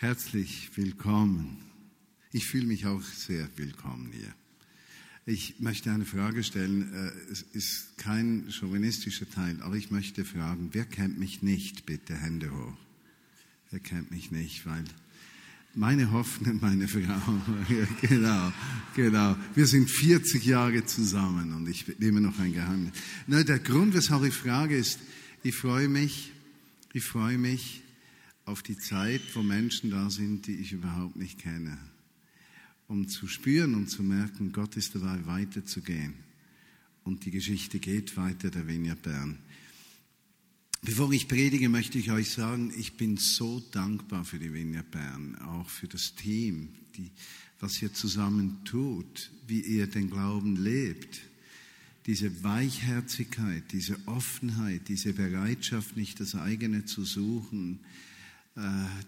Herzlich willkommen. Ich fühle mich auch sehr willkommen hier. Ich möchte eine Frage stellen. Äh, es ist kein chauvinistischer Teil, aber ich möchte fragen, wer kennt mich nicht? Bitte Hände hoch. Wer kennt mich nicht? Weil meine Hoffnung, meine Frau, genau, genau. Wir sind 40 Jahre zusammen und ich nehme noch ein Geheimnis. Nein, der Grund, weshalb ich frage, ist, ich freue mich, ich freue mich, auf die Zeit, wo Menschen da sind, die ich überhaupt nicht kenne, um zu spüren und zu merken, Gott ist dabei weiterzugehen. Und die Geschichte geht weiter, der Vineyard Bern. Bevor ich predige, möchte ich euch sagen, ich bin so dankbar für die Vineyard Bern, auch für das Team, die, was ihr zusammen tut, wie ihr den Glauben lebt. Diese Weichherzigkeit, diese Offenheit, diese Bereitschaft, nicht das eigene zu suchen,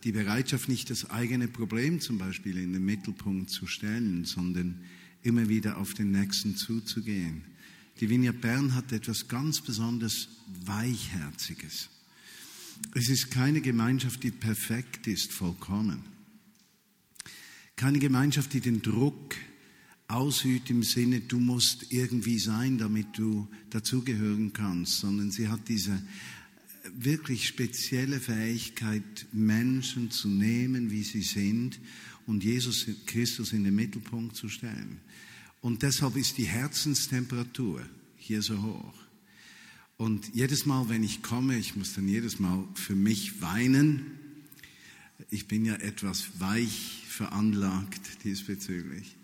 die Bereitschaft, nicht das eigene Problem zum Beispiel in den Mittelpunkt zu stellen, sondern immer wieder auf den Nächsten zuzugehen. Die Vineyard Bern hat etwas ganz besonders Weichherziges. Es ist keine Gemeinschaft, die perfekt ist, vollkommen. Keine Gemeinschaft, die den Druck ausübt im Sinne, du musst irgendwie sein, damit du dazugehören kannst, sondern sie hat diese wirklich spezielle Fähigkeit, Menschen zu nehmen, wie sie sind und Jesus Christus in den Mittelpunkt zu stellen. Und deshalb ist die Herzenstemperatur hier so hoch. Und jedes Mal, wenn ich komme, ich muss dann jedes Mal für mich weinen. Ich bin ja etwas weich veranlagt diesbezüglich.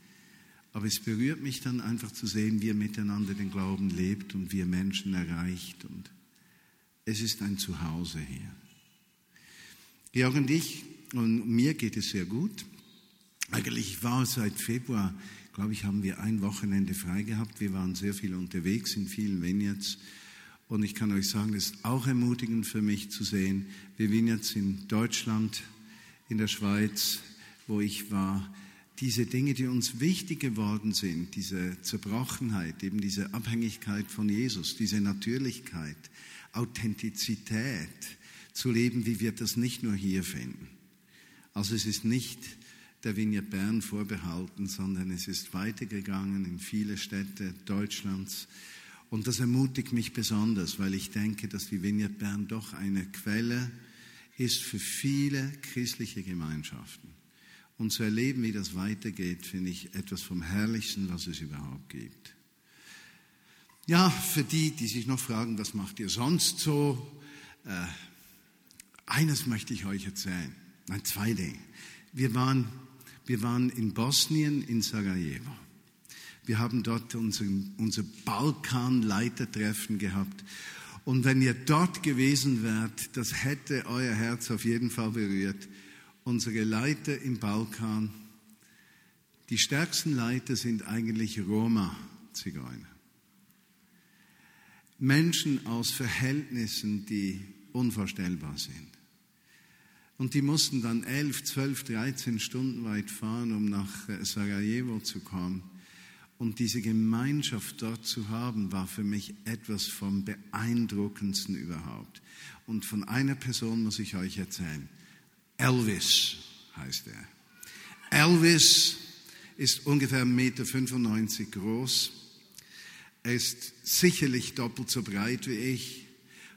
Aber es berührt mich dann einfach zu sehen, wie er miteinander den Glauben lebt und wie er Menschen erreicht und es ist ein Zuhause hier. Georg und ich, und mir geht es sehr gut. Eigentlich war seit Februar, glaube ich, haben wir ein Wochenende frei gehabt. Wir waren sehr viel unterwegs in vielen Vineyards. Und ich kann euch sagen, es ist auch ermutigend für mich zu sehen, wir Vineyards in Deutschland, in der Schweiz, wo ich war, diese Dinge, die uns wichtig geworden sind, diese Zerbrochenheit, eben diese Abhängigkeit von Jesus, diese Natürlichkeit, Authentizität zu leben, wie wir das nicht nur hier finden. Also es ist nicht der Vineyard Bern vorbehalten, sondern es ist weitergegangen in viele Städte Deutschlands. Und das ermutigt mich besonders, weil ich denke, dass die Vineyard Bern doch eine Quelle ist für viele christliche Gemeinschaften. Und zu erleben, wie das weitergeht, finde ich etwas vom Herrlichsten, was es überhaupt gibt. Ja, für die, die sich noch fragen, was macht ihr sonst so? Äh, eines möchte ich euch erzählen. Nein, zwei Dinge. Wir waren, wir waren in Bosnien, in Sarajevo. Wir haben dort unser, unser Balkanleitertreffen gehabt. Und wenn ihr dort gewesen wärt, das hätte euer Herz auf jeden Fall berührt. Unsere Leiter im Balkan, die stärksten Leiter sind eigentlich Roma-Zigeuner. Menschen aus Verhältnissen, die unvorstellbar sind. Und die mussten dann elf, zwölf, dreizehn Stunden weit fahren, um nach äh, Sarajevo zu kommen. Und diese Gemeinschaft dort zu haben, war für mich etwas vom beeindruckendsten überhaupt. Und von einer Person muss ich euch erzählen. Elvis heißt er. Elvis ist ungefähr 1,95 Meter groß er ist sicherlich doppelt so breit wie ich,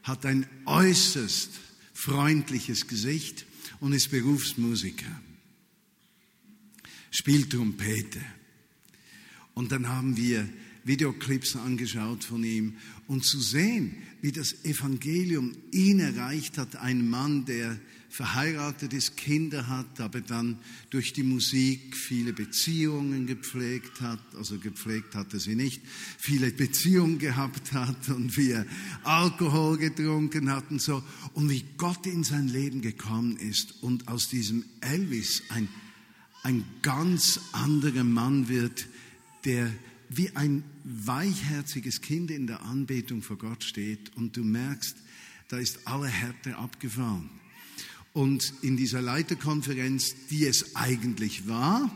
hat ein äußerst freundliches Gesicht und ist Berufsmusiker, spielt Trompete. Und dann haben wir Videoclips angeschaut von ihm und zu sehen, wie das Evangelium ihn erreicht hat, ein Mann, der verheiratet ist, Kinder hat, aber dann durch die Musik viele Beziehungen gepflegt hat, also gepflegt hatte sie nicht, viele Beziehungen gehabt hat und wie er Alkohol getrunken hat und so und wie Gott in sein Leben gekommen ist und aus diesem Elvis ein, ein ganz anderer Mann wird, der wie ein weichherziges Kind in der Anbetung vor Gott steht und du merkst, da ist alle Härte abgefahren. Und in dieser Leiterkonferenz, die es eigentlich war,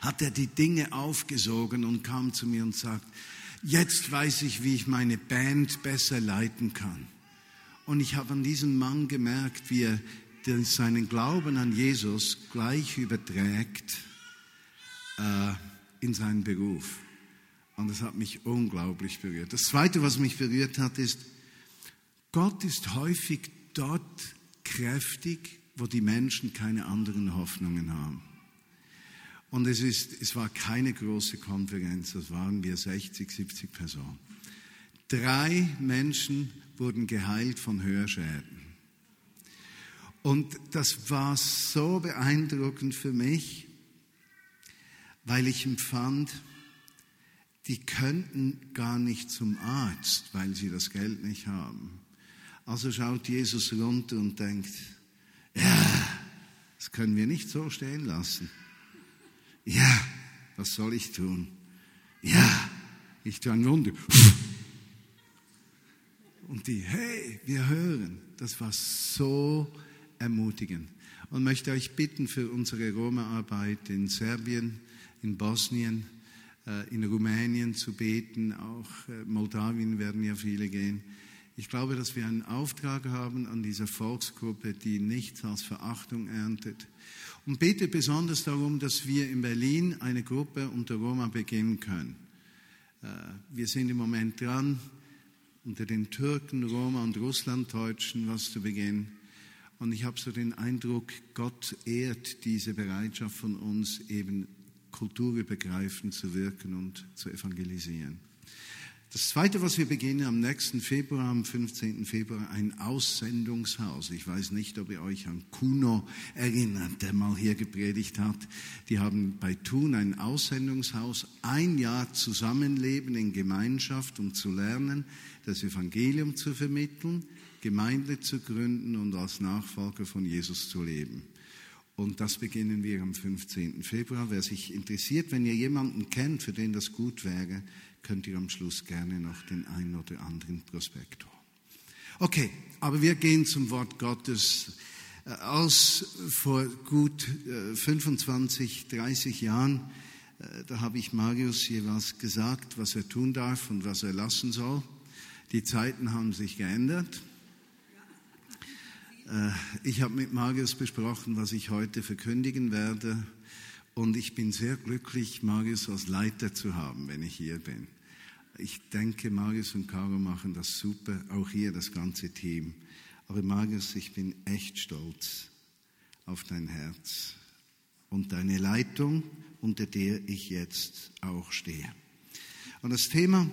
hat er die Dinge aufgesogen und kam zu mir und sagt, jetzt weiß ich, wie ich meine Band besser leiten kann. Und ich habe an diesem Mann gemerkt, wie er seinen Glauben an Jesus gleich überträgt äh, in seinen Beruf. Und das hat mich unglaublich berührt. Das Zweite, was mich berührt hat, ist, Gott ist häufig dort kräftig, wo die Menschen keine anderen Hoffnungen haben. Und es, ist, es war keine große Konferenz, das waren wir 60, 70 Personen. Drei Menschen wurden geheilt von Hörschäden. Und das war so beeindruckend für mich, weil ich empfand, die könnten gar nicht zum Arzt, weil sie das Geld nicht haben. Also schaut Jesus runter und denkt, ja, das können wir nicht so stehen lassen. Ja, was soll ich tun? Ja, ich tue ein Wunder. Und die, hey, wir hören. Das war so ermutigend. Und möchte euch bitten für unsere Roma-Arbeit in Serbien, in Bosnien, äh, in Rumänien zu beten. Auch äh, Moldawien werden ja viele gehen. Ich glaube, dass wir einen Auftrag haben an dieser Volksgruppe, die nichts als Verachtung erntet. Und bete besonders darum, dass wir in Berlin eine Gruppe unter Roma beginnen können. Äh, wir sind im Moment dran, unter den Türken, Roma und Russlanddeutschen was zu beginnen. Und ich habe so den Eindruck, Gott ehrt diese Bereitschaft von uns, eben kulturübergreifend zu wirken und zu evangelisieren. Das Zweite, was wir beginnen am nächsten Februar, am 15. Februar, ein Aussendungshaus. Ich weiß nicht, ob ihr euch an Kuno erinnert, der mal hier gepredigt hat. Die haben bei Thun ein Aussendungshaus, ein Jahr Zusammenleben in Gemeinschaft, um zu lernen, das Evangelium zu vermitteln, Gemeinde zu gründen und als Nachfolger von Jesus zu leben. Und das beginnen wir am 15. Februar. Wer sich interessiert, wenn ihr jemanden kennt, für den das gut wäre, könnt ihr am Schluss gerne noch den einen oder anderen Prospekt holen. Okay, aber wir gehen zum Wort Gottes. Äh, aus vor gut 25, äh, 30 Jahren, äh, da habe ich Marius was gesagt, was er tun darf und was er lassen soll. Die Zeiten haben sich geändert. Ich habe mit Marius besprochen, was ich heute verkündigen werde. Und ich bin sehr glücklich, Marius als Leiter zu haben, wenn ich hier bin. Ich denke, Marius und Caro machen das super, auch hier das ganze Team. Aber Marius, ich bin echt stolz auf dein Herz und deine Leitung, unter der ich jetzt auch stehe. Und das Thema,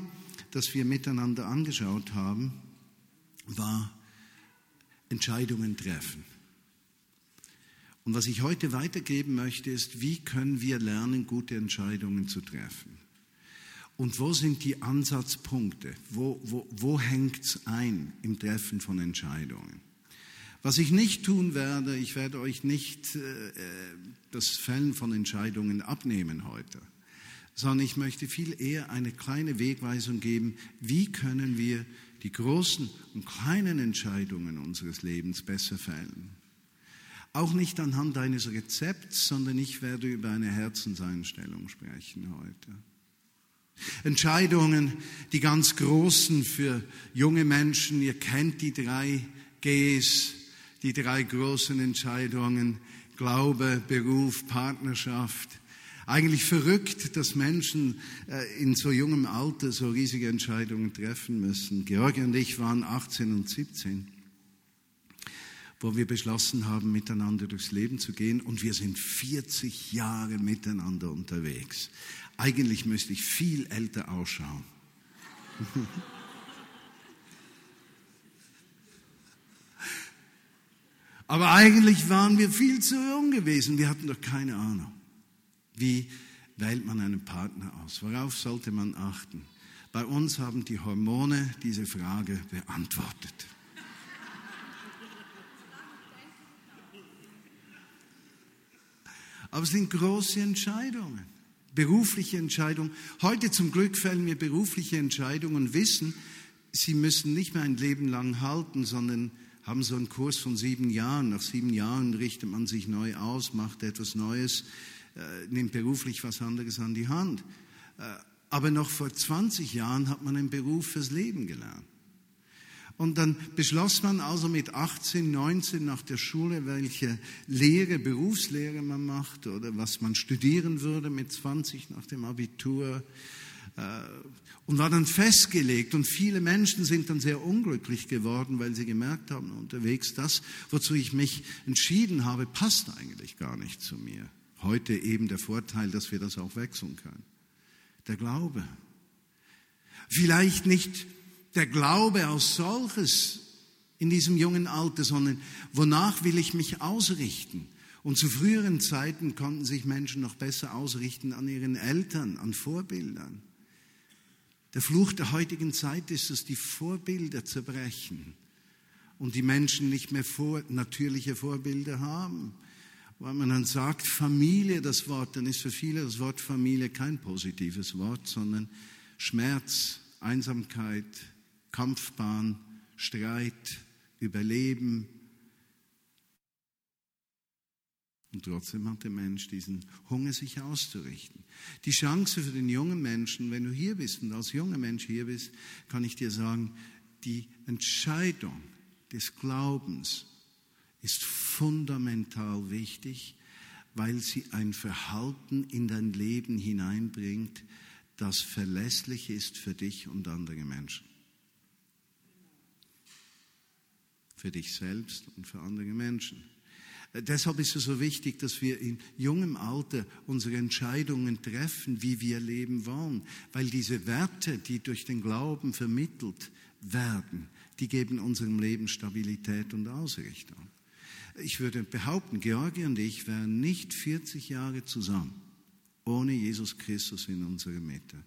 das wir miteinander angeschaut haben, war Entscheidungen treffen. Und was ich heute weitergeben möchte, ist, wie können wir lernen, gute Entscheidungen zu treffen? Und wo sind die Ansatzpunkte? Wo, wo, wo hängt es ein im Treffen von Entscheidungen? Was ich nicht tun werde, ich werde euch nicht äh, das Fällen von Entscheidungen abnehmen heute, sondern ich möchte viel eher eine kleine Wegweisung geben, wie können wir die großen und kleinen Entscheidungen unseres Lebens besser fällen. Auch nicht anhand eines Rezepts, sondern ich werde über eine Herzenseinstellung sprechen heute. Entscheidungen, die ganz großen für junge Menschen. Ihr kennt die drei Gs, die drei großen Entscheidungen. Glaube, Beruf, Partnerschaft. Eigentlich verrückt, dass Menschen äh, in so jungem Alter so riesige Entscheidungen treffen müssen. Georgi und ich waren 18 und 17 wo wir beschlossen haben, miteinander durchs Leben zu gehen. Und wir sind 40 Jahre miteinander unterwegs. Eigentlich müsste ich viel älter ausschauen. Aber eigentlich waren wir viel zu jung gewesen. Wir hatten doch keine Ahnung. Wie wählt man einen Partner aus? Worauf sollte man achten? Bei uns haben die Hormone diese Frage beantwortet. Aber es sind große Entscheidungen, berufliche Entscheidungen. Heute zum Glück fällen wir berufliche Entscheidungen und wissen, sie müssen nicht mehr ein Leben lang halten, sondern haben so einen Kurs von sieben Jahren. Nach sieben Jahren richtet man sich neu aus, macht etwas Neues, äh, nimmt beruflich was anderes an die Hand. Äh, aber noch vor 20 Jahren hat man einen Beruf fürs Leben gelernt. Und dann beschloss man also mit 18, 19 nach der Schule, welche Lehre, Berufslehre man macht oder was man studieren würde mit 20 nach dem Abitur. Äh, und war dann festgelegt. Und viele Menschen sind dann sehr unglücklich geworden, weil sie gemerkt haben unterwegs, das, wozu ich mich entschieden habe, passt eigentlich gar nicht zu mir. Heute eben der Vorteil, dass wir das auch wechseln können. Der Glaube. Vielleicht nicht der Glaube als solches in diesem jungen Alter, sondern wonach will ich mich ausrichten? Und zu früheren Zeiten konnten sich Menschen noch besser ausrichten an ihren Eltern, an Vorbildern. Der Fluch der heutigen Zeit ist es, die Vorbilder zerbrechen und die Menschen nicht mehr vor, natürliche Vorbilder haben. Weil man dann sagt, Familie, das Wort, dann ist für viele das Wort Familie kein positives Wort, sondern Schmerz, Einsamkeit, Kampfbahn, Streit, Überleben. Und trotzdem hat der Mensch diesen Hunger, sich auszurichten. Die Chance für den jungen Menschen, wenn du hier bist und als junger Mensch hier bist, kann ich dir sagen, die Entscheidung des Glaubens ist fundamental wichtig, weil sie ein Verhalten in dein Leben hineinbringt, das verlässlich ist für dich und andere Menschen. Für dich selbst und für andere Menschen. Deshalb ist es so wichtig, dass wir in jungem Alter unsere Entscheidungen treffen, wie wir leben wollen, weil diese Werte, die durch den Glauben vermittelt werden, die geben unserem Leben Stabilität und Ausrichtung. Ich würde behaupten, Georgi und ich wären nicht 40 Jahre zusammen ohne Jesus Christus in unserer Mitte.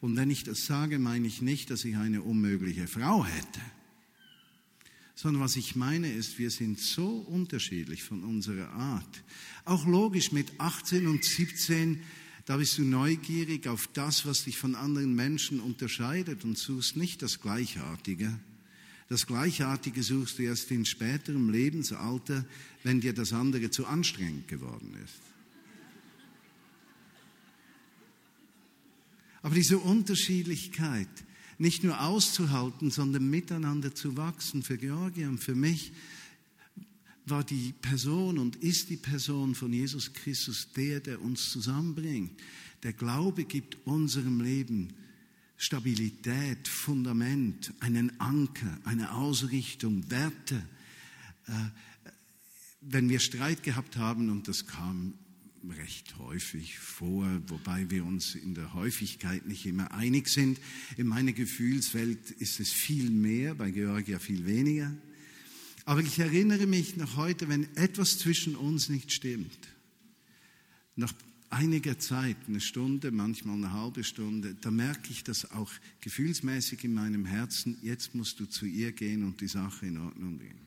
Und wenn ich das sage, meine ich nicht, dass ich eine unmögliche Frau hätte, sondern was ich meine ist, wir sind so unterschiedlich von unserer Art. Auch logisch mit 18 und 17, da bist du neugierig auf das, was dich von anderen Menschen unterscheidet und suchst nicht das Gleichartige. Das Gleichartige suchst du erst in späterem Lebensalter, wenn dir das andere zu anstrengend geworden ist. Aber diese Unterschiedlichkeit nicht nur auszuhalten, sondern miteinander zu wachsen für Georgia und für mich, war die Person und ist die Person von Jesus Christus der, der uns zusammenbringt. Der Glaube gibt unserem Leben Stabilität, Fundament, einen Anker, eine Ausrichtung, Werte. Äh, wenn wir Streit gehabt haben, und das kam recht häufig vor, wobei wir uns in der Häufigkeit nicht immer einig sind. In meiner Gefühlswelt ist es viel mehr, bei Georgia viel weniger. Aber ich erinnere mich noch heute, wenn etwas zwischen uns nicht stimmt, nach einiger Zeit, eine Stunde, manchmal eine halbe Stunde, da merke ich das auch gefühlsmäßig in meinem Herzen, jetzt musst du zu ihr gehen und die Sache in Ordnung bringen.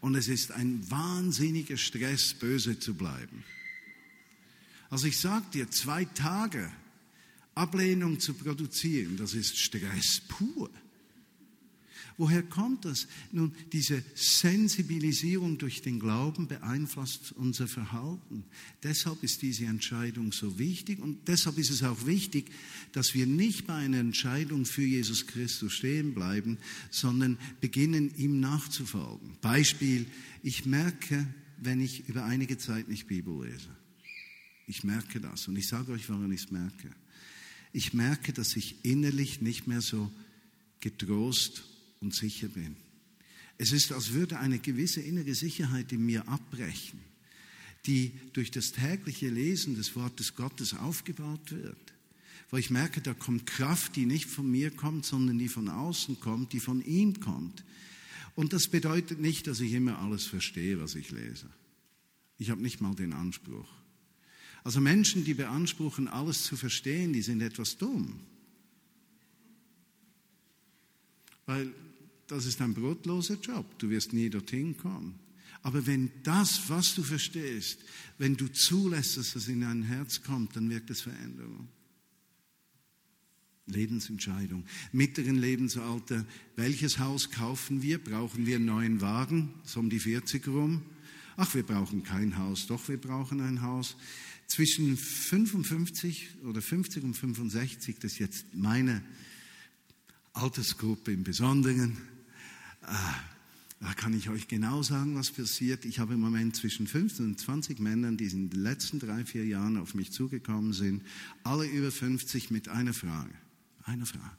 Und es ist ein wahnsinniger Stress, böse zu bleiben. Also ich sage dir, zwei Tage Ablehnung zu produzieren, das ist Stress pur. Woher kommt das? Nun, diese Sensibilisierung durch den Glauben beeinflusst unser Verhalten. Deshalb ist diese Entscheidung so wichtig und deshalb ist es auch wichtig, dass wir nicht bei einer Entscheidung für Jesus Christus stehen bleiben, sondern beginnen, ihm nachzufolgen. Beispiel, ich merke, wenn ich über einige Zeit nicht Bibel lese. Ich merke das und ich sage euch, warum ich es merke. Ich merke, dass ich innerlich nicht mehr so getrost und sicher bin. Es ist, als würde eine gewisse innere Sicherheit in mir abbrechen, die durch das tägliche Lesen des Wortes Gottes aufgebaut wird. Wo ich merke, da kommt Kraft, die nicht von mir kommt, sondern die von außen kommt, die von ihm kommt. Und das bedeutet nicht, dass ich immer alles verstehe, was ich lese. Ich habe nicht mal den Anspruch. Also Menschen, die beanspruchen, alles zu verstehen, die sind etwas dumm. Weil das ist ein brotloser Job. Du wirst nie dorthin kommen. Aber wenn das, was du verstehst, wenn du zulässt, dass es in dein Herz kommt, dann wirkt es Veränderung. Lebensentscheidung. Mittleren Lebensalter. Welches Haus kaufen wir? Brauchen wir einen neuen Wagen? So um die 40 rum. Ach, wir brauchen kein Haus. Doch, wir brauchen ein Haus zwischen 55 oder 50 und 65, das ist jetzt meine Altersgruppe im Besonderen, Da kann ich euch genau sagen, was passiert. Ich habe im Moment zwischen 15 und 20 Männern, die in den letzten drei, vier Jahren auf mich zugekommen sind, alle über 50 mit einer Frage. Einer Frage.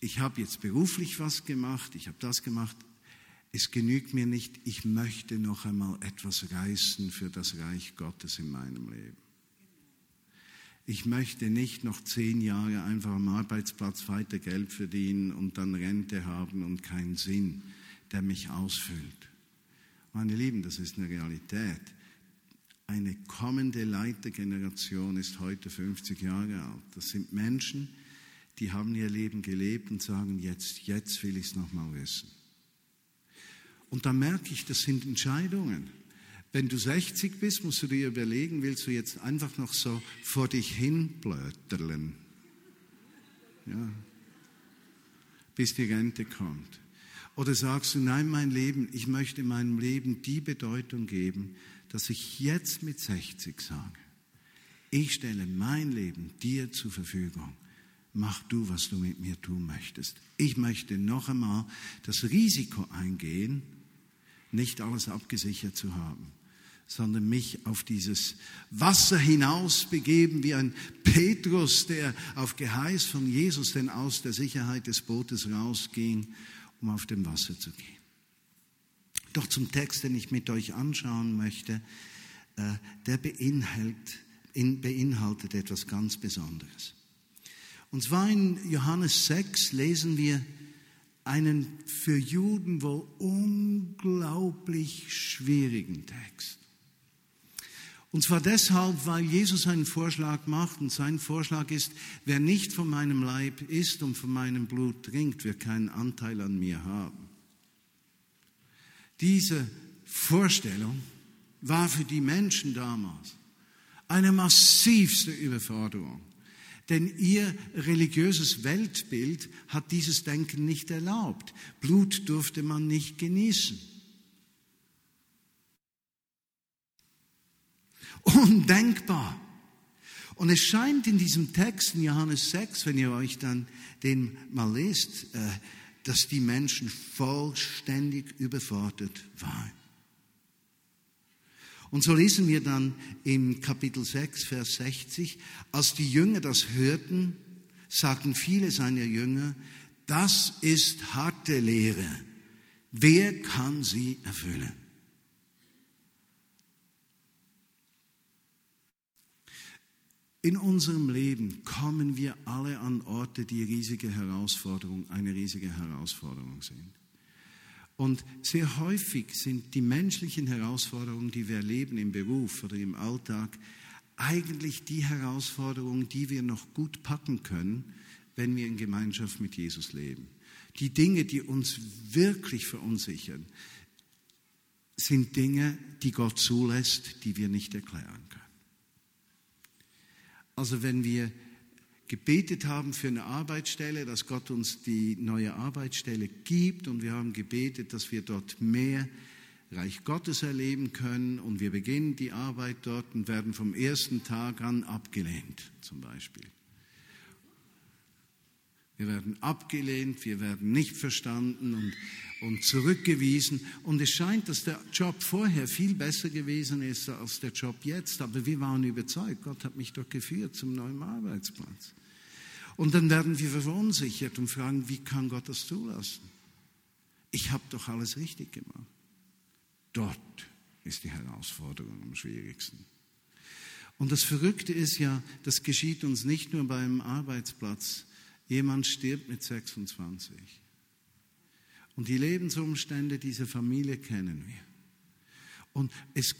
Ich habe jetzt beruflich was gemacht, ich habe das gemacht. Es genügt mir nicht, ich möchte noch einmal etwas reißen für das Reich Gottes in meinem Leben. Ich möchte nicht noch zehn Jahre einfach am Arbeitsplatz weiter Geld verdienen und dann Rente haben und keinen Sinn, der mich ausfüllt. Meine Lieben, das ist eine Realität. Eine kommende Leitergeneration ist heute 50 Jahre alt. Das sind Menschen, die haben ihr Leben gelebt und sagen, jetzt, jetzt will ich es nochmal wissen. Und da merke ich, das sind Entscheidungen. Wenn du 60 bist, musst du dir überlegen, willst du jetzt einfach noch so vor dich hin blöterlen? Ja. Bis die Rente kommt. Oder sagst du, nein, mein Leben, ich möchte meinem Leben die Bedeutung geben, dass ich jetzt mit 60 sage, ich stelle mein Leben dir zur Verfügung. Mach du, was du mit mir tun möchtest. Ich möchte noch einmal das Risiko eingehen, nicht alles abgesichert zu haben sondern mich auf dieses Wasser hinaus begeben, wie ein Petrus, der auf Geheiß von Jesus denn aus der Sicherheit des Bootes rausging, um auf dem Wasser zu gehen. Doch zum Text, den ich mit euch anschauen möchte, äh, der beinhaltet, beinhaltet etwas ganz Besonderes. Und zwar in Johannes 6 lesen wir einen für Juden wohl unglaublich schwierigen Text. Und zwar deshalb, weil Jesus einen Vorschlag macht und sein Vorschlag ist, wer nicht von meinem Leib isst und von meinem Blut trinkt, wird keinen Anteil an mir haben. Diese Vorstellung war für die Menschen damals eine massivste Überforderung. Denn ihr religiöses Weltbild hat dieses Denken nicht erlaubt. Blut durfte man nicht genießen. Undenkbar. Und es scheint in diesem Text in Johannes 6, wenn ihr euch dann den mal lest, äh, dass die Menschen vollständig überfordert waren. Und so lesen wir dann im Kapitel 6, Vers 60, als die Jünger das hörten, sagten viele seiner Jünger, das ist harte Lehre. Wer kann sie erfüllen? In unserem Leben kommen wir alle an Orte, die riesige Herausforderung, eine riesige Herausforderung sind. Und sehr häufig sind die menschlichen Herausforderungen, die wir erleben im Beruf oder im Alltag, eigentlich die Herausforderungen, die wir noch gut packen können, wenn wir in Gemeinschaft mit Jesus leben. Die Dinge, die uns wirklich verunsichern, sind Dinge, die Gott zulässt, die wir nicht erklären können. Also wenn wir gebetet haben für eine Arbeitsstelle, dass Gott uns die neue Arbeitsstelle gibt und wir haben gebetet, dass wir dort mehr Reich Gottes erleben können und wir beginnen die Arbeit dort und werden vom ersten Tag an abgelehnt zum Beispiel. Wir werden abgelehnt, wir werden nicht verstanden und, und zurückgewiesen. Und es scheint, dass der Job vorher viel besser gewesen ist als der Job jetzt. Aber wir waren überzeugt, Gott hat mich doch geführt zum neuen Arbeitsplatz. Und dann werden wir verunsichert und fragen, wie kann Gott das zulassen? Ich habe doch alles richtig gemacht. Dort ist die Herausforderung am schwierigsten. Und das Verrückte ist ja, das geschieht uns nicht nur beim Arbeitsplatz, Jemand stirbt mit 26. Und die Lebensumstände dieser Familie kennen wir. Und es,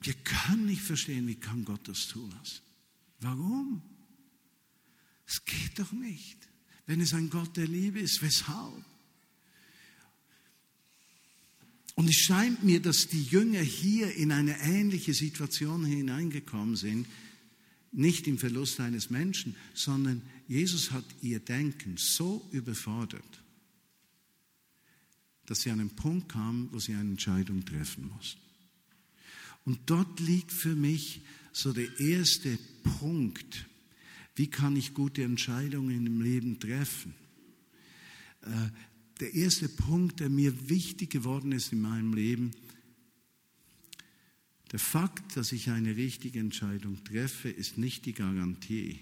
wir können nicht verstehen, wie kann Gott das zulassen. Warum? Es geht doch nicht. Wenn es ein Gott der Liebe ist, weshalb? Und es scheint mir, dass die Jünger hier in eine ähnliche Situation hineingekommen sind, nicht im Verlust eines Menschen, sondern Jesus hat ihr Denken so überfordert, dass sie an einen Punkt kam, wo sie eine Entscheidung treffen mussten. Und dort liegt für mich so der erste Punkt, wie kann ich gute Entscheidungen im Leben treffen? Äh, der erste Punkt, der mir wichtig geworden ist in meinem Leben, der Fakt, dass ich eine richtige Entscheidung treffe, ist nicht die Garantie,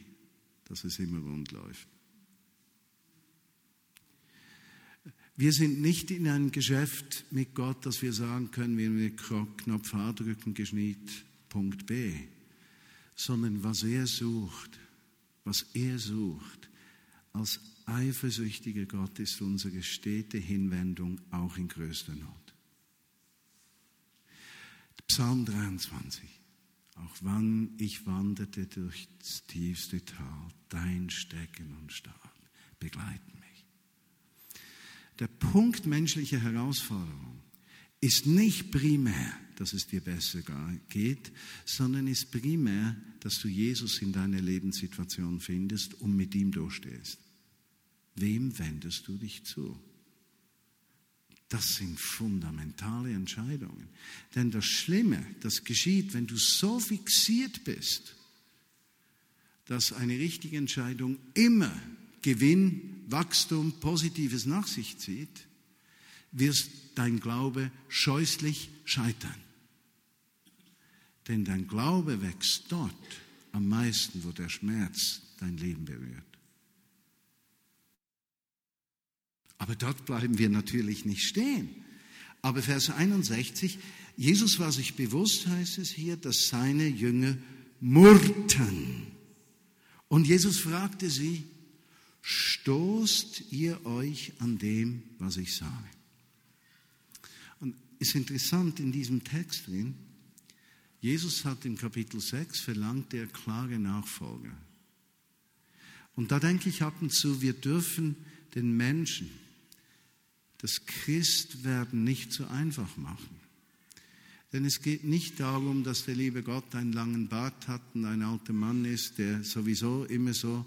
dass es immer rund läuft. Wir sind nicht in einem Geschäft mit Gott, dass wir sagen können, wenn wir Knopf A drücken, geschieht Punkt B, sondern was er sucht, was er sucht, als eifersüchtiger Gott ist unsere stete Hinwendung auch in größter Not. Psalm 23. Auch wann ich wanderte durchs tiefste Tal, dein Stecken und Stab begleiten mich. Der Punkt menschlicher Herausforderung ist nicht primär, dass es dir besser geht, sondern ist primär, dass du Jesus in deiner Lebenssituation findest und mit ihm durchstehst. Wem wendest du dich zu? Das sind fundamentale Entscheidungen. Denn das Schlimme, das geschieht, wenn du so fixiert bist, dass eine richtige Entscheidung immer Gewinn, Wachstum, Positives nach sich zieht, wirst dein Glaube scheußlich scheitern. Denn dein Glaube wächst dort am meisten, wo der Schmerz dein Leben berührt. Aber dort bleiben wir natürlich nicht stehen. Aber Vers 61, Jesus war sich bewusst, heißt es hier, dass seine Jünger murrten. Und Jesus fragte sie, stoßt ihr euch an dem, was ich sage? Und ist interessant in diesem Text drin, Jesus hat im Kapitel 6 verlangt er klare Nachfolger. Und da denke ich ab und zu, wir dürfen den Menschen, das Christwerden nicht so einfach machen. Denn es geht nicht darum, dass der liebe Gott einen langen Bart hat und ein alter Mann ist, der sowieso immer so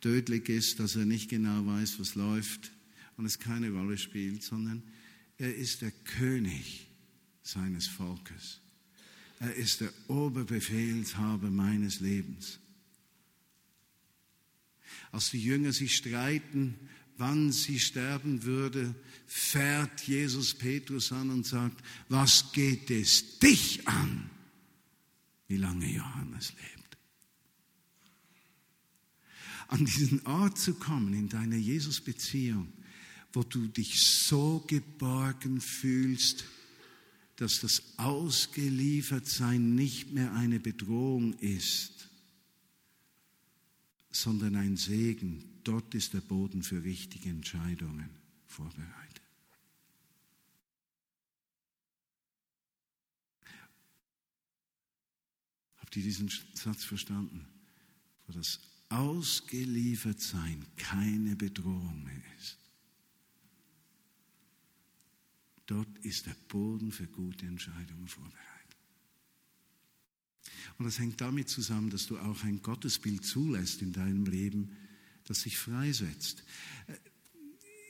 tödlich ist, dass er nicht genau weiß, was läuft und es keine Rolle spielt, sondern er ist der König seines Volkes. Er ist der Oberbefehlshaber meines Lebens. Als die Jünger sich streiten wann sie sterben würde, fährt Jesus Petrus an und sagt, was geht es dich an, wie lange Johannes lebt? An diesen Ort zu kommen in deiner Jesus-Beziehung, wo du dich so geborgen fühlst, dass das Ausgeliefertsein nicht mehr eine Bedrohung ist, sondern ein Segen. Dort ist der Boden für richtige Entscheidungen vorbereitet. Habt ihr diesen Satz verstanden? Wo das Ausgeliefertsein keine Bedrohung mehr ist. Dort ist der Boden für gute Entscheidungen vorbereitet. Und das hängt damit zusammen, dass du auch ein Gottesbild zulässt in deinem Leben, das sich freisetzt.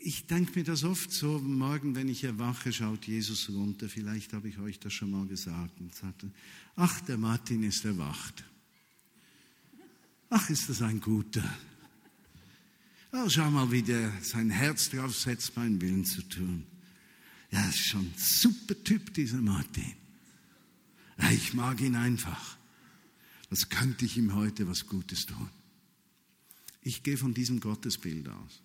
Ich denke mir das oft so, morgen, wenn ich erwache, schaut Jesus runter. Vielleicht habe ich euch das schon mal gesagt und sagte, ach, der Martin ist erwacht. Ach, ist das ein guter. Oh, schau mal, wie der sein Herz drauf setzt, meinen Willen zu tun. Ja, ist schon ein super Typ, dieser Martin. Ja, ich mag ihn einfach. Was könnte ich ihm heute was Gutes tun? Ich gehe von diesem Gottesbild aus.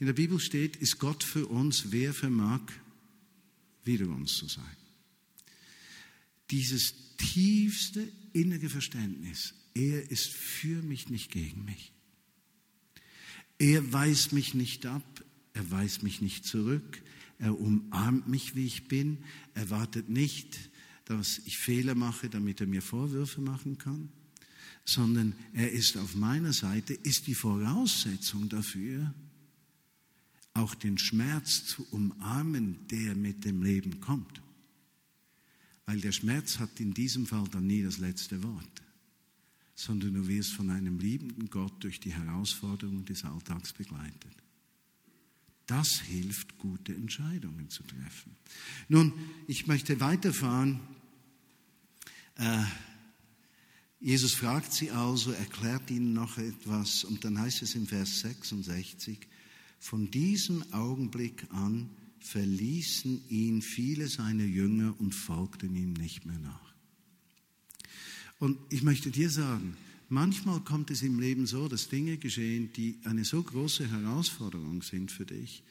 In der Bibel steht, ist Gott für uns, wer vermag, wider uns zu sein. Dieses tiefste innere Verständnis, er ist für mich, nicht gegen mich. Er weist mich nicht ab, er weist mich nicht zurück, er umarmt mich, wie ich bin, er wartet nicht, dass ich Fehler mache, damit er mir Vorwürfe machen kann, sondern er ist auf meiner Seite, ist die Voraussetzung dafür, auch den Schmerz zu umarmen, der mit dem Leben kommt. Weil der Schmerz hat in diesem Fall dann nie das letzte Wort, sondern du wirst von einem liebenden Gott durch die Herausforderungen des Alltags begleitet. Das hilft, gute Entscheidungen zu treffen. Nun, ich möchte weiterfahren äh, Jesus fragt sie also, erklärt ihnen noch etwas und dann heißt es im Vers 66, Von diesem Augenblick an verließen ihn viele seiner Jünger und folgten ihm nicht mehr nach. Und ich möchte dir sagen, manchmal kommt es im Leben so, dass Dinge geschehen, die eine so große Herausforderung sind für dich,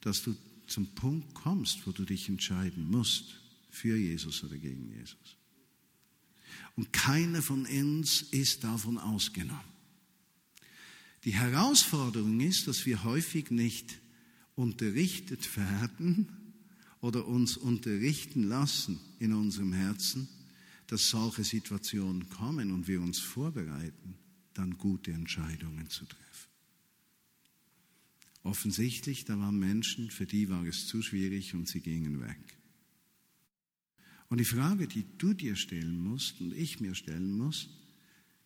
dass du zum Punkt kommst, wo du dich entscheiden musst für Jesus oder gegen Jesus. Und keiner von uns ist davon ausgenommen. Die Herausforderung ist, dass wir häufig nicht unterrichtet werden oder uns unterrichten lassen in unserem Herzen, dass solche Situationen kommen und wir uns vorbereiten, dann gute Entscheidungen zu treffen. Offensichtlich, da waren Menschen, für die war es zu schwierig und sie gingen weg. Und die Frage, die du dir stellen musst und ich mir stellen muss,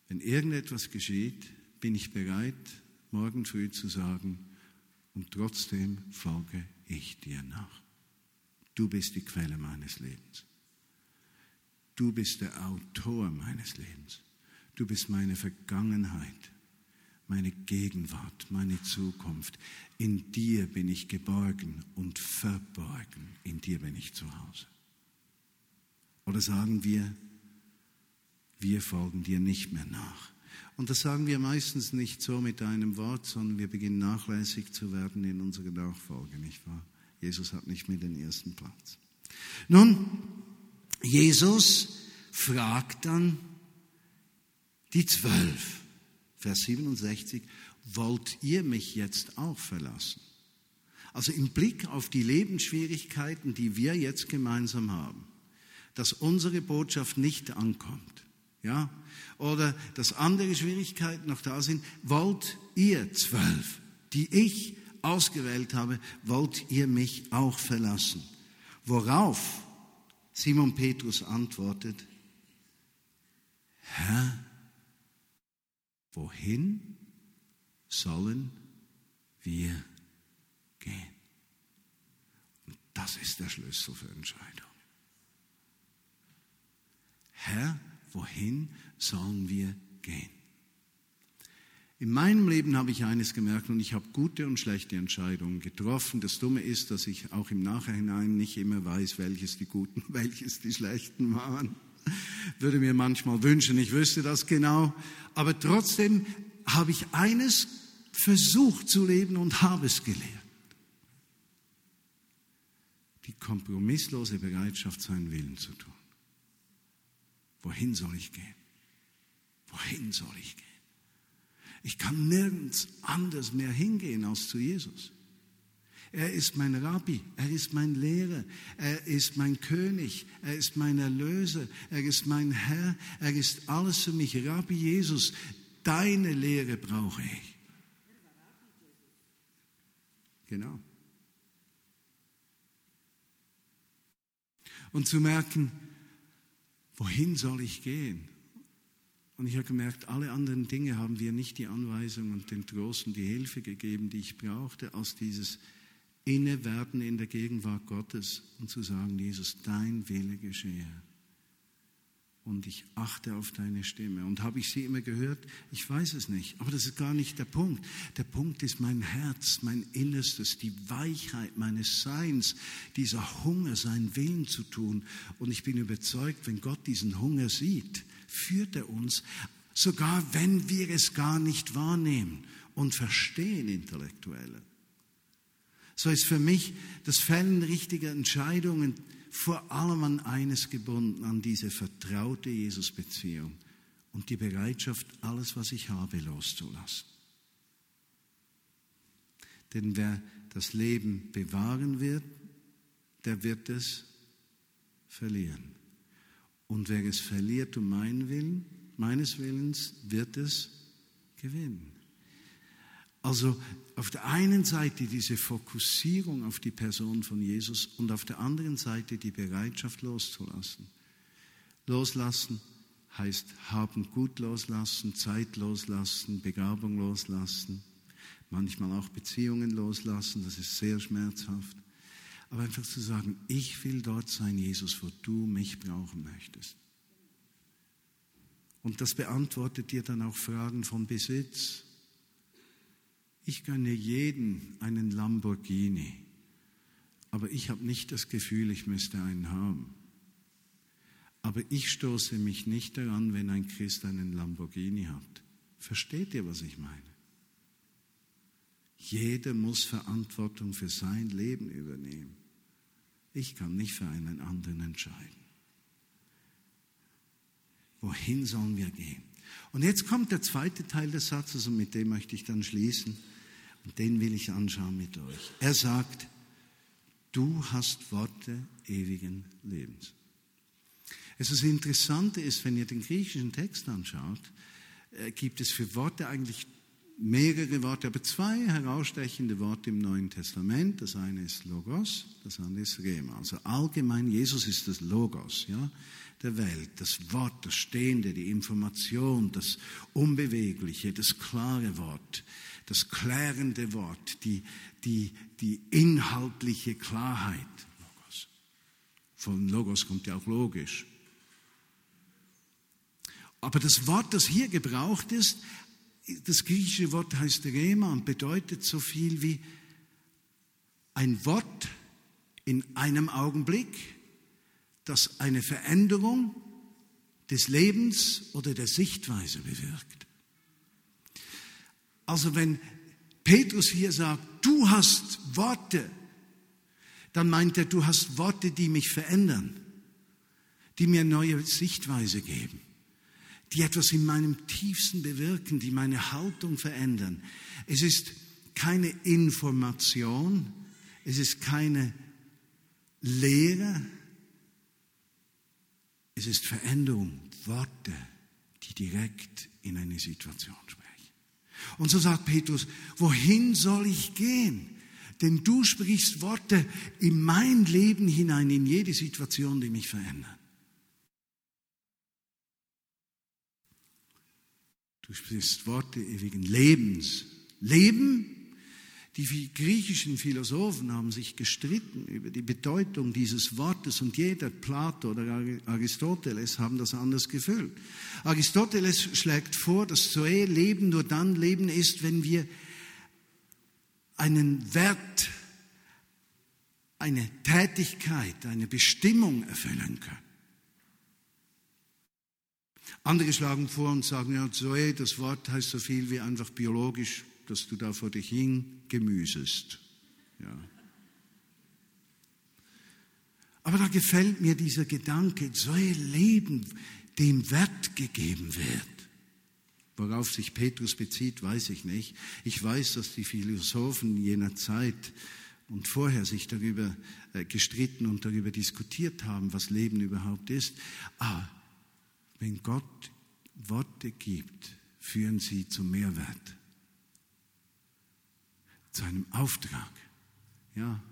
wenn irgendetwas geschieht, bin ich bereit, morgen früh zu sagen, und trotzdem folge ich dir nach. Du bist die Quelle meines Lebens. Du bist der Autor meines Lebens. Du bist meine Vergangenheit, meine Gegenwart, meine Zukunft. In dir bin ich geborgen und verborgen. In dir bin ich zu Hause. Oder sagen wir, wir folgen dir nicht mehr nach. Und das sagen wir meistens nicht so mit einem Wort, sondern wir beginnen nachlässig zu werden in unserer Nachfolge, nicht wahr? Jesus hat nicht mehr den ersten Platz. Nun, Jesus fragt dann die Zwölf, Vers 67, wollt ihr mich jetzt auch verlassen? Also im Blick auf die Lebensschwierigkeiten, die wir jetzt gemeinsam haben, dass unsere Botschaft nicht ankommt, ja, oder dass andere Schwierigkeiten noch da sind, wollt ihr zwölf, die ich ausgewählt habe, wollt ihr mich auch verlassen? Worauf Simon Petrus antwortet, Herr, wohin sollen wir gehen? Und das ist der Schlüssel für Entscheidung. Herr, wohin sollen wir gehen? In meinem Leben habe ich eines gemerkt und ich habe gute und schlechte Entscheidungen getroffen. Das Dumme ist, dass ich auch im Nachhinein nicht immer weiß, welches die guten, welches die schlechten waren. Würde mir manchmal wünschen, ich wüsste das genau. Aber trotzdem habe ich eines versucht zu leben und habe es gelernt. Die kompromisslose Bereitschaft, seinen Willen zu tun. Wohin soll ich gehen? Wohin soll ich gehen? Ich kann nirgends anders mehr hingehen als zu Jesus. Er ist mein Rabbi, er ist mein Lehrer, er ist mein König, er ist mein Erlöser, er ist mein Herr, er ist alles für mich. Rabbi Jesus, deine Lehre brauche ich. Genau. Und zu merken, wohin soll ich gehen? Und ich habe gemerkt, alle anderen Dinge haben wir nicht die Anweisung und den Trost und die Hilfe gegeben, die ich brauchte, als dieses Innewerden in der Gegenwart Gottes und zu sagen, Jesus, dein Wille geschehe. Und ich achte auf deine Stimme. Und habe ich sie immer gehört? Ich weiß es nicht. Aber das ist gar nicht der Punkt. Der Punkt ist mein Herz, mein Innerstes, die Weichheit meines Seins, dieser Hunger, seinen Willen zu tun. Und ich bin überzeugt, wenn Gott diesen Hunger sieht, führt er uns, sogar wenn wir es gar nicht wahrnehmen und verstehen intellektuell. So ist für mich das Fällen richtiger Entscheidungen vor allem an eines gebunden, an diese vertraute Jesus-Beziehung und die Bereitschaft, alles, was ich habe, loszulassen. Denn wer das Leben bewahren wird, der wird es verlieren. Und wer es verliert um meinen Willen, meines Willens, wird es gewinnen. Also auf der einen Seite diese Fokussierung auf die Person von Jesus und auf der anderen Seite die Bereitschaft loszulassen. Loslassen heißt haben gut loslassen, Zeit loslassen, Begabung loslassen, manchmal auch Beziehungen loslassen, das ist sehr schmerzhaft aber einfach zu sagen, ich will dort sein, Jesus, wo du mich brauchen möchtest. Und das beantwortet dir dann auch Fragen von Besitz, Ich gönne jeden einen Lamborghini, aber ich habe nicht das Gefühl, ich müsste einen haben. Aber ich stoße mich nicht daran, wenn ein Christ einen Lamborghini hat. Versteht ihr, was ich meine? Jeder muss Verantwortung für sein Leben übernehmen. Ich kann nicht für einen anderen entscheiden. Wohin sollen wir gehen? Und jetzt kommt der zweite Teil des Satzes und mit dem möchte ich dann schließen. Und den will ich anschauen mit euch. Er sagt, du hast Worte ewigen Lebens. Also das Interessante ist, wenn ihr den griechischen Text anschaut, äh, gibt es für Worte eigentlich mehrere Worte, aber zwei herausstechende Worte im Neuen Testament. Das eine ist Logos, das andere ist Rema. Also allgemein, Jesus ist das Logos ja, der Welt, das Wort, das Stehende, die Information, das Unbewegliche, das klare Wort, das klärende Wort, die, die, die inhaltliche Klarheit. Logos. Von Logos kommt ja auch logisch. Aber das Wort, das hier gebraucht ist, das griechische Wort heißt Rema und bedeutet so viel wie ein Wort in einem Augenblick, das eine Veränderung des Lebens oder der Sichtweise bewirkt. Also wenn Petrus hier sagt, du hast Worte, dann meint er, du hast Worte, die mich verändern, die mir neue Sichtweise geben die etwas in meinem Tiefsten bewirken, die meine Haltung verändern. Es ist keine Information, es ist keine Lehre, es ist Veränderung, Worte, die direkt in eine Situation sprechen. Und so sagt Petrus, wohin soll ich gehen? Denn du sprichst Worte in mein Leben hinein, in jede Situation, die mich verändert. Du sprichst Worte ewigen Lebens. Leben? Die griechischen Philosophen haben sich gestritten über die Bedeutung dieses Wortes und jeder, Plato oder Aristoteles, haben das anders gefüllt. Aristoteles schlägt vor, dass Zoe Leben nur dann Leben ist, wenn wir einen Wert, eine Tätigkeit, eine Bestimmung erfüllen können. Andere schlagen vor und sagen, ja, Zoe, das Wort heißt so viel wie einfach biologisch, dass du da vor dich hin gemüsest. Ja. Aber da gefällt mir dieser Gedanke, Zoe Leben, dem Wert gegeben wird. Worauf sich Petrus bezieht, weiß ich nicht. Ich weiß, dass die Philosophen jener Zeit und vorher sich darüber äh, gestritten und darüber diskutiert haben, was Leben überhaupt ist. Aber wenn Gott Worte gibt, führen sie zum Mehrwert, zu einem Auftrag. Ja,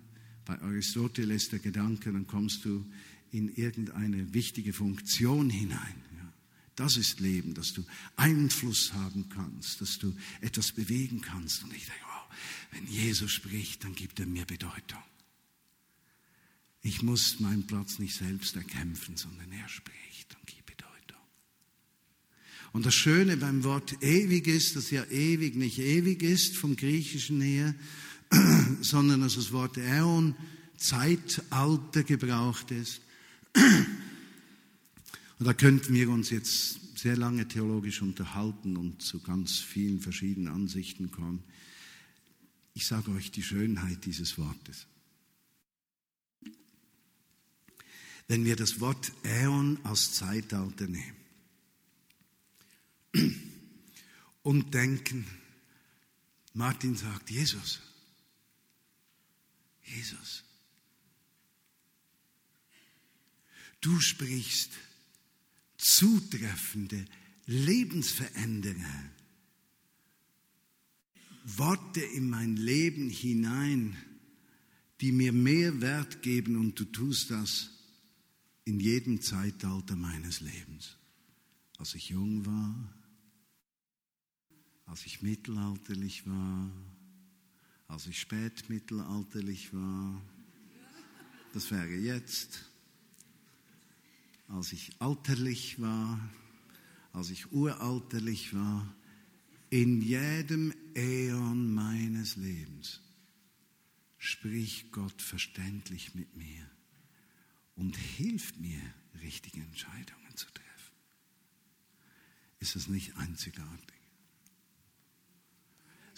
bei Aristoteles der Gedanke, dann kommst du in irgendeine wichtige Funktion hinein. Ja, das ist Leben, dass du Einfluss haben kannst, dass du etwas bewegen kannst. Und ich denke, wow, wenn Jesus spricht, dann gibt er mir Bedeutung. Ich muss meinen Platz nicht selbst erkämpfen, sondern er spricht und gibt und das Schöne beim Wort ewig ist, dass ja ewig nicht ewig ist vom Griechischen her, sondern dass das Wort Äon Zeitalter gebraucht ist. Und da könnten wir uns jetzt sehr lange theologisch unterhalten und zu ganz vielen verschiedenen Ansichten kommen. Ich sage euch die Schönheit dieses Wortes. Wenn wir das Wort Äon als Zeitalter nehmen, und denken, Martin sagt, Jesus, Jesus, du sprichst zutreffende, lebensverändernde Worte in mein Leben hinein, die mir mehr Wert geben und du tust das in jedem Zeitalter meines Lebens. Als ich jung war, als ich mittelalterlich war, als ich spätmittelalterlich war, das wäre jetzt, als ich alterlich war, als ich uralterlich war, In jedem Äon meines Lebens spricht Gott verständlich mit mir und hilft mir, richtige Entscheidungen zu treffen. Ist das nicht einzigartig?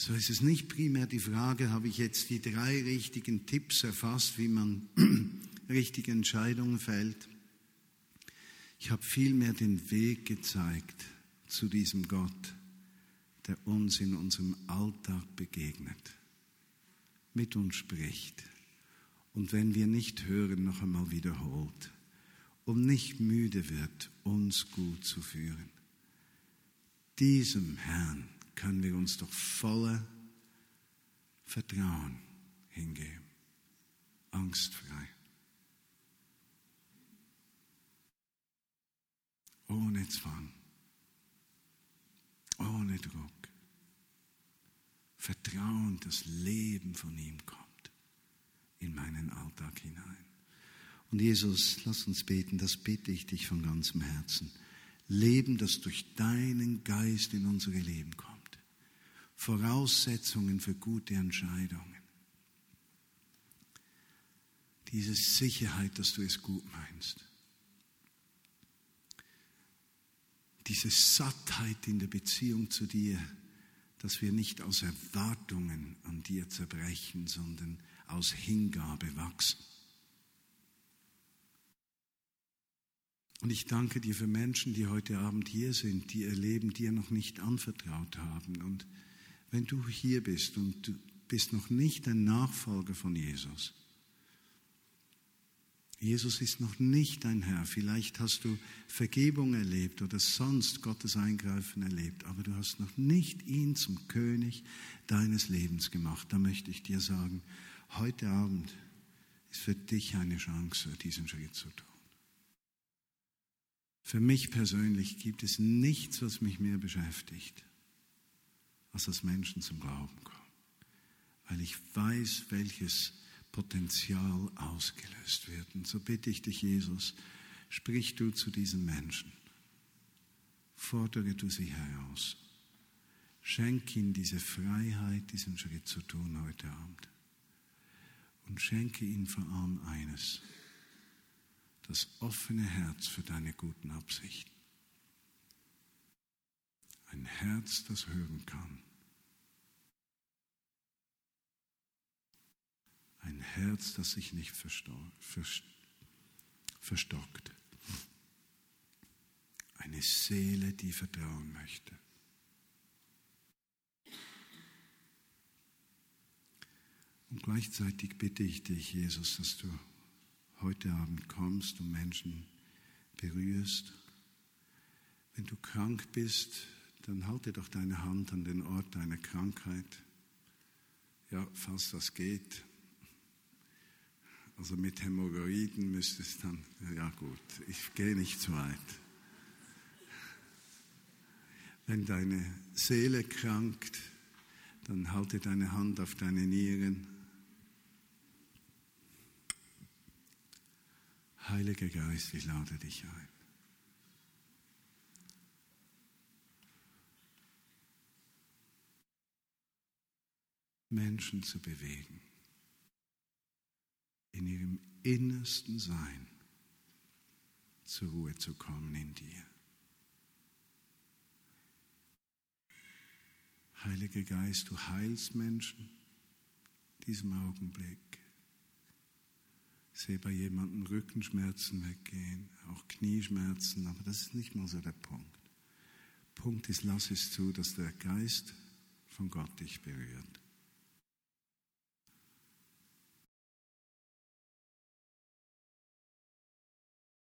So ist es nicht primär die Frage, habe ich jetzt die drei richtigen Tipps erfasst, wie man richtige Entscheidungen fällt. Ich habe vielmehr den Weg gezeigt zu diesem Gott, der uns in unserem Alltag begegnet, mit uns spricht und wenn wir nicht hören, noch einmal wiederholt und nicht müde wird, uns gut zu führen. Diesem Herrn können wir uns doch voller Vertrauen hingeben, angstfrei. Ohne Zwang, ohne Druck. Vertrauen, das Leben von ihm kommt in meinen Alltag hinein. Und Jesus, lass uns beten, das bitte ich dich von ganzem Herzen. Leben, das durch deinen Geist in unsere Leben kommt. Voraussetzungen für gute Entscheidungen. Diese Sicherheit, dass du es gut meinst. Diese Sattheit in der Beziehung zu dir, dass wir nicht aus Erwartungen an dir zerbrechen, sondern aus Hingabe wachsen. Und ich danke dir für Menschen, die heute Abend hier sind, die ihr Leben dir noch nicht anvertraut haben. Und wenn du hier bist und du bist noch nicht ein Nachfolger von Jesus, Jesus ist noch nicht dein Herr. Vielleicht hast du Vergebung erlebt oder sonst Gottes Eingreifen erlebt, aber du hast noch nicht ihn zum König deines Lebens gemacht. Da möchte ich dir sagen, heute Abend ist für dich eine Chance, diesen Schritt zu tun. Für mich persönlich gibt es nichts, was mich mehr beschäftigt, als dass Menschen zum Glauben kommen. Weil ich weiß, welches Potenzial ausgelöst wird. Und so bitte ich dich, Jesus, sprich du zu diesen Menschen. Fordere du sie heraus. Schenk ihnen diese Freiheit, diesen Schritt zu tun heute Abend. Und schenke ihnen vor allem eines, das offene Herz für deine guten Absichten. Ein Herz, das hören kann. Ein Herz, das sich nicht verstockt. Eine Seele, die vertrauen möchte. Und gleichzeitig bitte ich dich, Jesus, dass du heute Abend kommst und Menschen berührst. Wenn du krank bist, dann halte doch deine Hand an den Ort deiner Krankheit. Ja, falls das geht. Also mit Hämorrhoiden müsste es dann, ja gut, ich gehe nicht zu weit. Wenn deine Seele krankt, dann halte deine Hand auf deine Nieren. Heiliger Geist, ich lade dich ein. Menschen zu bewegen in ihrem innersten Sein zur Ruhe zu kommen in dir. Heiliger Geist, du heilst Menschen in diesem Augenblick. Ich sehe bei jemandem Rückenschmerzen weggehen, auch Knieschmerzen, aber das ist nicht mal so der Punkt. Punkt ist, lass es zu, dass der Geist von Gott dich berührt.